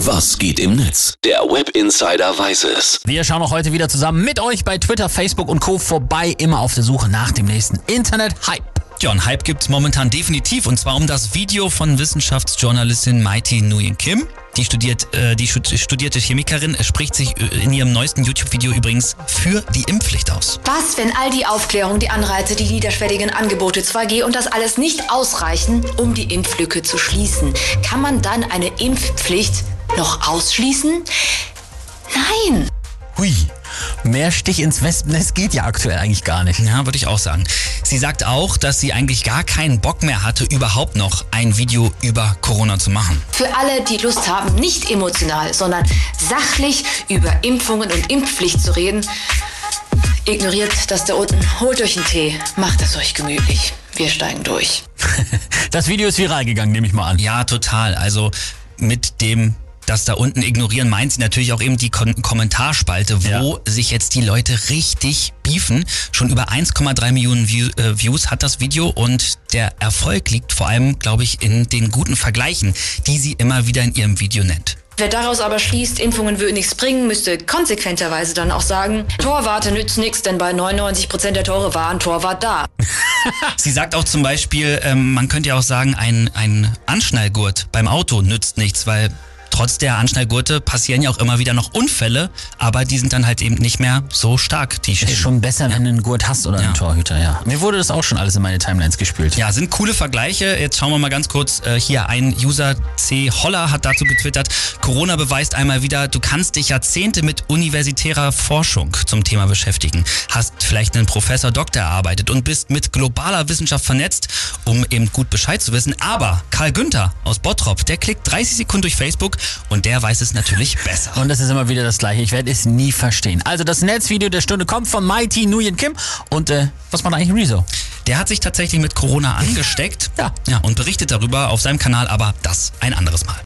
Was geht im Netz? Der Web Insider weiß es. Wir schauen auch heute wieder zusammen mit euch bei Twitter, Facebook und Co. vorbei, immer auf der Suche nach dem nächsten Internet-Hype. Ja, und Hype gibt's momentan definitiv und zwar um das Video von Wissenschaftsjournalistin Mighty Nguyen Kim. Die studiert, äh, die studierte Chemikerin spricht sich äh, in ihrem neuesten YouTube-Video übrigens für die Impfpflicht aus. Was, wenn all die Aufklärung, die Anreize, die niederschwelligen Angebote 2G und das alles nicht ausreichen, um die Impflücke zu schließen? Kann man dann eine Impfpflicht noch ausschließen? Nein! Hui, mehr Stich ins Wespennest geht ja aktuell eigentlich gar nicht. Ja, würde ich auch sagen. Sie sagt auch, dass sie eigentlich gar keinen Bock mehr hatte, überhaupt noch ein Video über Corona zu machen. Für alle, die Lust haben, nicht emotional, sondern sachlich über Impfungen und Impfpflicht zu reden, ignoriert das da unten, holt euch einen Tee, macht es euch gemütlich. Wir steigen durch. das Video ist viral gegangen, nehme ich mal an. Ja, total. Also mit dem das da unten ignorieren, meint sie natürlich auch eben die Kon Kommentarspalte, wo ja. sich jetzt die Leute richtig beefen. Schon über 1,3 Millionen View äh, Views hat das Video und der Erfolg liegt vor allem, glaube ich, in den guten Vergleichen, die sie immer wieder in ihrem Video nennt. Wer daraus aber schließt, Impfungen würden nichts bringen, müsste konsequenterweise dann auch sagen, Torwarte nützt nichts, denn bei 99 Prozent der Tore war ein Torwart da. Sie sagt auch zum Beispiel, ähm, man könnte ja auch sagen, ein, ein Anschnallgurt beim Auto nützt nichts, weil trotz der Anschnallgurte passieren ja auch immer wieder noch Unfälle, aber die sind dann halt eben nicht mehr so stark. Die ist schon besser, wenn du einen Gurt hast oder einen Torhüter, ja. Mir wurde das auch schon alles in meine Timelines gespielt. Ja, sind coole Vergleiche. Jetzt schauen wir mal ganz kurz äh, hier. Ein User C. Holler hat dazu getwittert, Corona beweist einmal wieder, du kannst dich Jahrzehnte mit universitärer Forschung zum Thema beschäftigen, hast vielleicht einen Professor Doktor erarbeitet und bist mit globaler Wissenschaft vernetzt, um eben gut Bescheid zu wissen. Aber Karl Günther aus Bottrop, der klickt 30 Sekunden durch Facebook und der weiß es natürlich besser. Und das ist immer wieder das Gleiche. Ich werde es nie verstehen. Also das Netzvideo der Stunde kommt von Mighty Nguyen Kim. Und äh, was macht eigentlich Rezo? Der hat sich tatsächlich mit Corona angesteckt. ja. ja. Und berichtet darüber auf seinem Kanal, aber das ein anderes Mal.